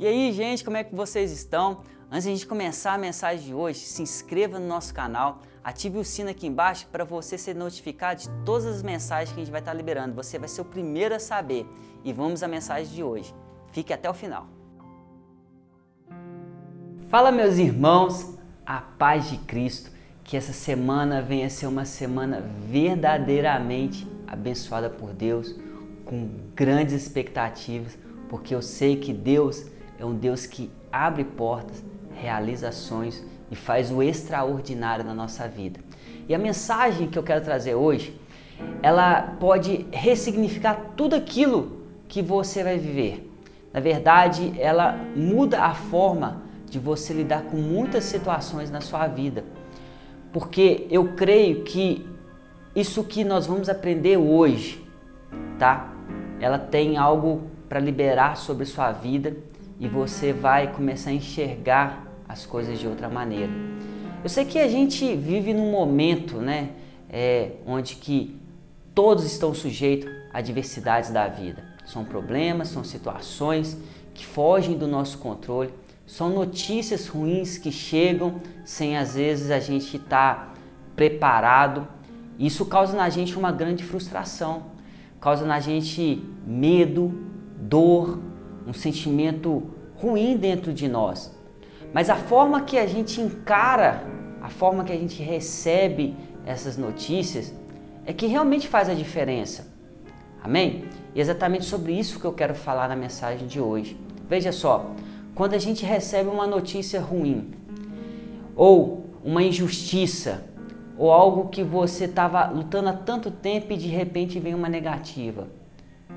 E aí, gente, como é que vocês estão? Antes de a gente começar a mensagem de hoje, se inscreva no nosso canal, ative o sino aqui embaixo para você ser notificado de todas as mensagens que a gente vai estar liberando. Você vai ser o primeiro a saber. E vamos à mensagem de hoje. Fique até o final. Fala, meus irmãos, a paz de Cristo. Que essa semana venha ser uma semana verdadeiramente abençoada por Deus, com grandes expectativas, porque eu sei que Deus é um Deus que abre portas, realiza sonhos e faz o extraordinário na nossa vida. E a mensagem que eu quero trazer hoje, ela pode ressignificar tudo aquilo que você vai viver. Na verdade, ela muda a forma de você lidar com muitas situações na sua vida. Porque eu creio que isso que nós vamos aprender hoje, tá? Ela tem algo para liberar sobre sua vida e você vai começar a enxergar as coisas de outra maneira. Eu sei que a gente vive num momento, né, é, onde que todos estão sujeitos a diversidades da vida. São problemas, são situações que fogem do nosso controle, são notícias ruins que chegam sem às vezes a gente estar tá preparado. Isso causa na gente uma grande frustração, causa na gente medo, dor, um sentimento ruim dentro de nós. Mas a forma que a gente encara, a forma que a gente recebe essas notícias é que realmente faz a diferença. Amém? E é exatamente sobre isso que eu quero falar na mensagem de hoje. Veja só, quando a gente recebe uma notícia ruim, ou uma injustiça, ou algo que você estava lutando há tanto tempo e de repente vem uma negativa.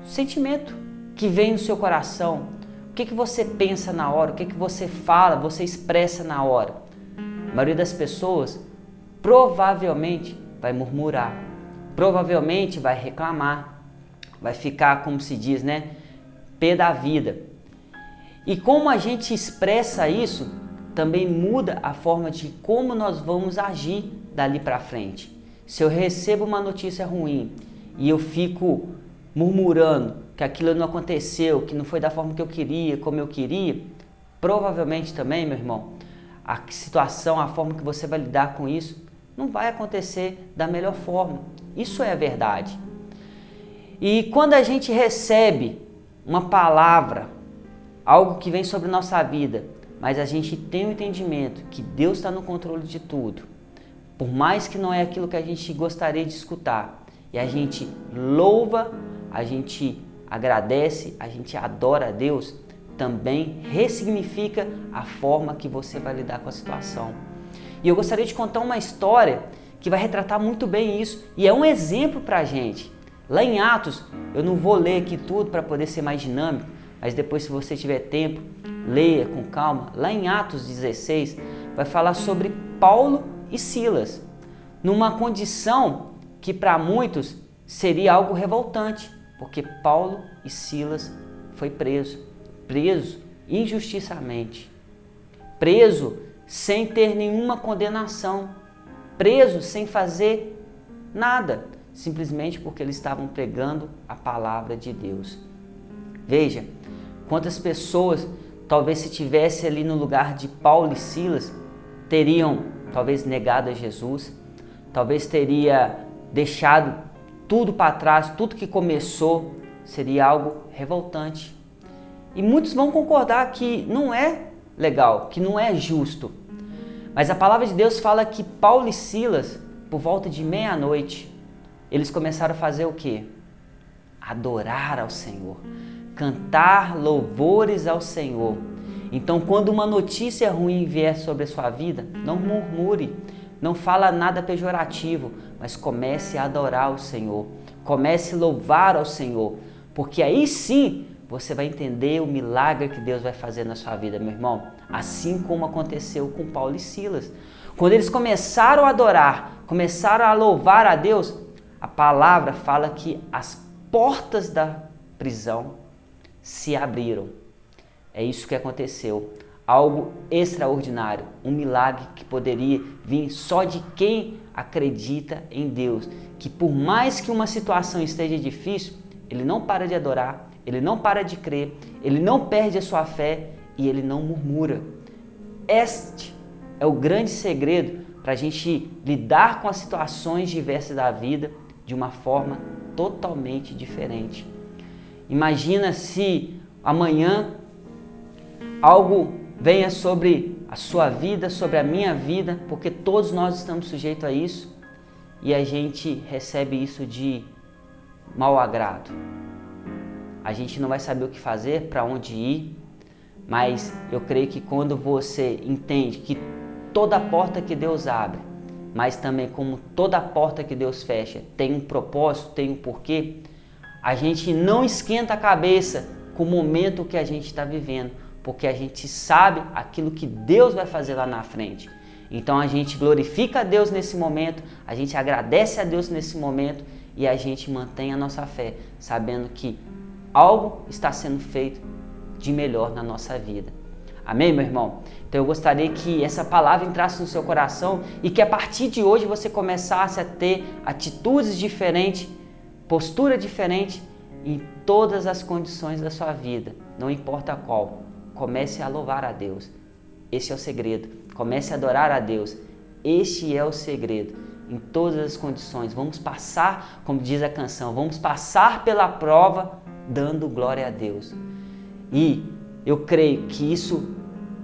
Sentimento que vem no seu coração, o que, que você pensa na hora, o que, que você fala, você expressa na hora. A maioria das pessoas provavelmente vai murmurar, provavelmente vai reclamar, vai ficar, como se diz, né, pé da vida. E como a gente expressa isso, também muda a forma de como nós vamos agir dali para frente. Se eu recebo uma notícia ruim e eu fico murmurando, que aquilo não aconteceu, que não foi da forma que eu queria, como eu queria, provavelmente também, meu irmão, a situação, a forma que você vai lidar com isso, não vai acontecer da melhor forma. Isso é a verdade. E quando a gente recebe uma palavra, algo que vem sobre nossa vida, mas a gente tem o entendimento que Deus está no controle de tudo, por mais que não é aquilo que a gente gostaria de escutar, e a gente louva, a gente agradece, a gente adora a Deus, também ressignifica a forma que você vai lidar com a situação. E eu gostaria de contar uma história que vai retratar muito bem isso e é um exemplo para a gente. Lá em Atos, eu não vou ler aqui tudo para poder ser mais dinâmico, mas depois, se você tiver tempo, leia com calma. Lá em Atos 16, vai falar sobre Paulo e Silas, numa condição que para muitos seria algo revoltante porque Paulo e Silas foi preso, preso injustiçamente, preso sem ter nenhuma condenação, preso sem fazer nada, simplesmente porque eles estavam pregando a palavra de Deus. Veja, quantas pessoas, talvez se tivesse ali no lugar de Paulo e Silas, teriam talvez negado a Jesus, talvez teria deixado tudo para trás, tudo que começou, seria algo revoltante. E muitos vão concordar que não é legal, que não é justo. Mas a palavra de Deus fala que Paulo e Silas, por volta de meia-noite, eles começaram a fazer o quê? Adorar ao Senhor, cantar louvores ao Senhor. Então, quando uma notícia ruim vier sobre a sua vida, não murmure, não fala nada pejorativo, mas comece a adorar o Senhor. Comece a louvar ao Senhor, porque aí sim você vai entender o milagre que Deus vai fazer na sua vida, meu irmão. Assim como aconteceu com Paulo e Silas. Quando eles começaram a adorar, começaram a louvar a Deus, a palavra fala que as portas da prisão se abriram. É isso que aconteceu algo extraordinário, um milagre que poderia vir só de quem acredita em Deus, que por mais que uma situação esteja difícil, ele não para de adorar, ele não para de crer, ele não perde a sua fé e ele não murmura. Este é o grande segredo para a gente lidar com as situações diversas da vida de uma forma totalmente diferente. Imagina se amanhã algo venha sobre a sua vida, sobre a minha vida, porque todos nós estamos sujeitos a isso e a gente recebe isso de mau agrado. A gente não vai saber o que fazer, para onde ir, mas eu creio que quando você entende que toda porta que Deus abre, mas também como toda porta que Deus fecha tem um propósito, tem um porquê, a gente não esquenta a cabeça com o momento que a gente está vivendo, porque a gente sabe aquilo que Deus vai fazer lá na frente. Então a gente glorifica a Deus nesse momento, a gente agradece a Deus nesse momento e a gente mantém a nossa fé, sabendo que algo está sendo feito de melhor na nossa vida. Amém, meu irmão? Então eu gostaria que essa palavra entrasse no seu coração e que a partir de hoje você começasse a ter atitudes diferentes postura diferente em todas as condições da sua vida, não importa qual. Comece a louvar a Deus. Esse é o segredo. Comece a adorar a Deus. Este é o segredo. Em todas as condições, vamos passar, como diz a canção, vamos passar pela prova dando glória a Deus. E eu creio que isso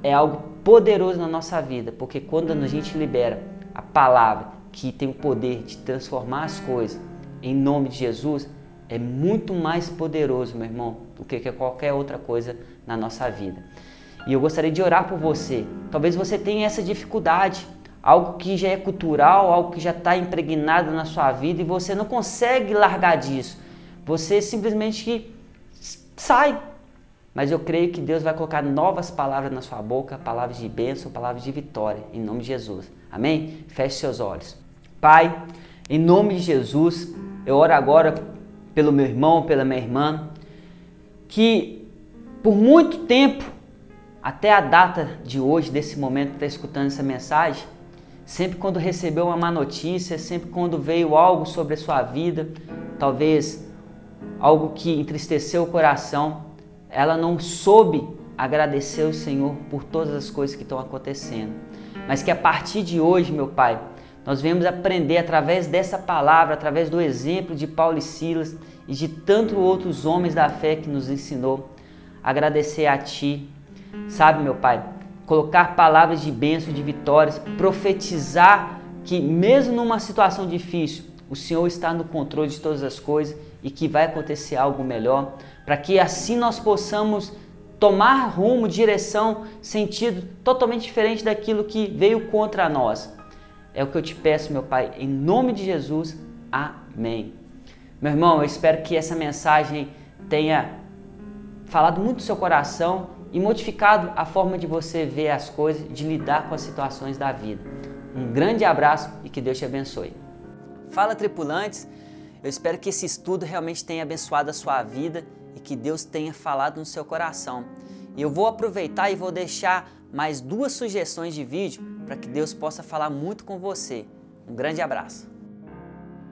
é algo poderoso na nossa vida, porque quando a gente libera a palavra que tem o poder de transformar as coisas, em nome de Jesus é muito mais poderoso, meu irmão, do que qualquer outra coisa na nossa vida. E eu gostaria de orar por você. Talvez você tenha essa dificuldade, algo que já é cultural, algo que já está impregnado na sua vida e você não consegue largar disso. Você simplesmente sai. Mas eu creio que Deus vai colocar novas palavras na sua boca, palavras de bênção, palavras de vitória, em nome de Jesus. Amém? Feche seus olhos. Pai, em nome de Jesus, eu oro agora pelo meu irmão, pela minha irmã, que por muito tempo, até a data de hoje, desse momento está escutando essa mensagem, sempre quando recebeu uma má notícia, sempre quando veio algo sobre a sua vida, talvez algo que entristeceu o coração, ela não soube agradecer o Senhor por todas as coisas que estão acontecendo. Mas que a partir de hoje, meu Pai, nós vemos aprender através dessa palavra, através do exemplo de Paulo e Silas e de tantos outros homens da fé que nos ensinou. Agradecer a Ti, sabe, meu Pai, colocar palavras de bênção, de vitórias, profetizar que mesmo numa situação difícil, o Senhor está no controle de todas as coisas e que vai acontecer algo melhor, para que assim nós possamos tomar rumo, direção, sentido totalmente diferente daquilo que veio contra nós. É o que eu te peço, meu Pai, em nome de Jesus. Amém. Meu irmão, eu espero que essa mensagem tenha falado muito no seu coração e modificado a forma de você ver as coisas, de lidar com as situações da vida. Um grande abraço e que Deus te abençoe. Fala, tripulantes. Eu espero que esse estudo realmente tenha abençoado a sua vida e que Deus tenha falado no seu coração. E eu vou aproveitar e vou deixar mais duas sugestões de vídeo para que Deus possa falar muito com você. Um grande abraço.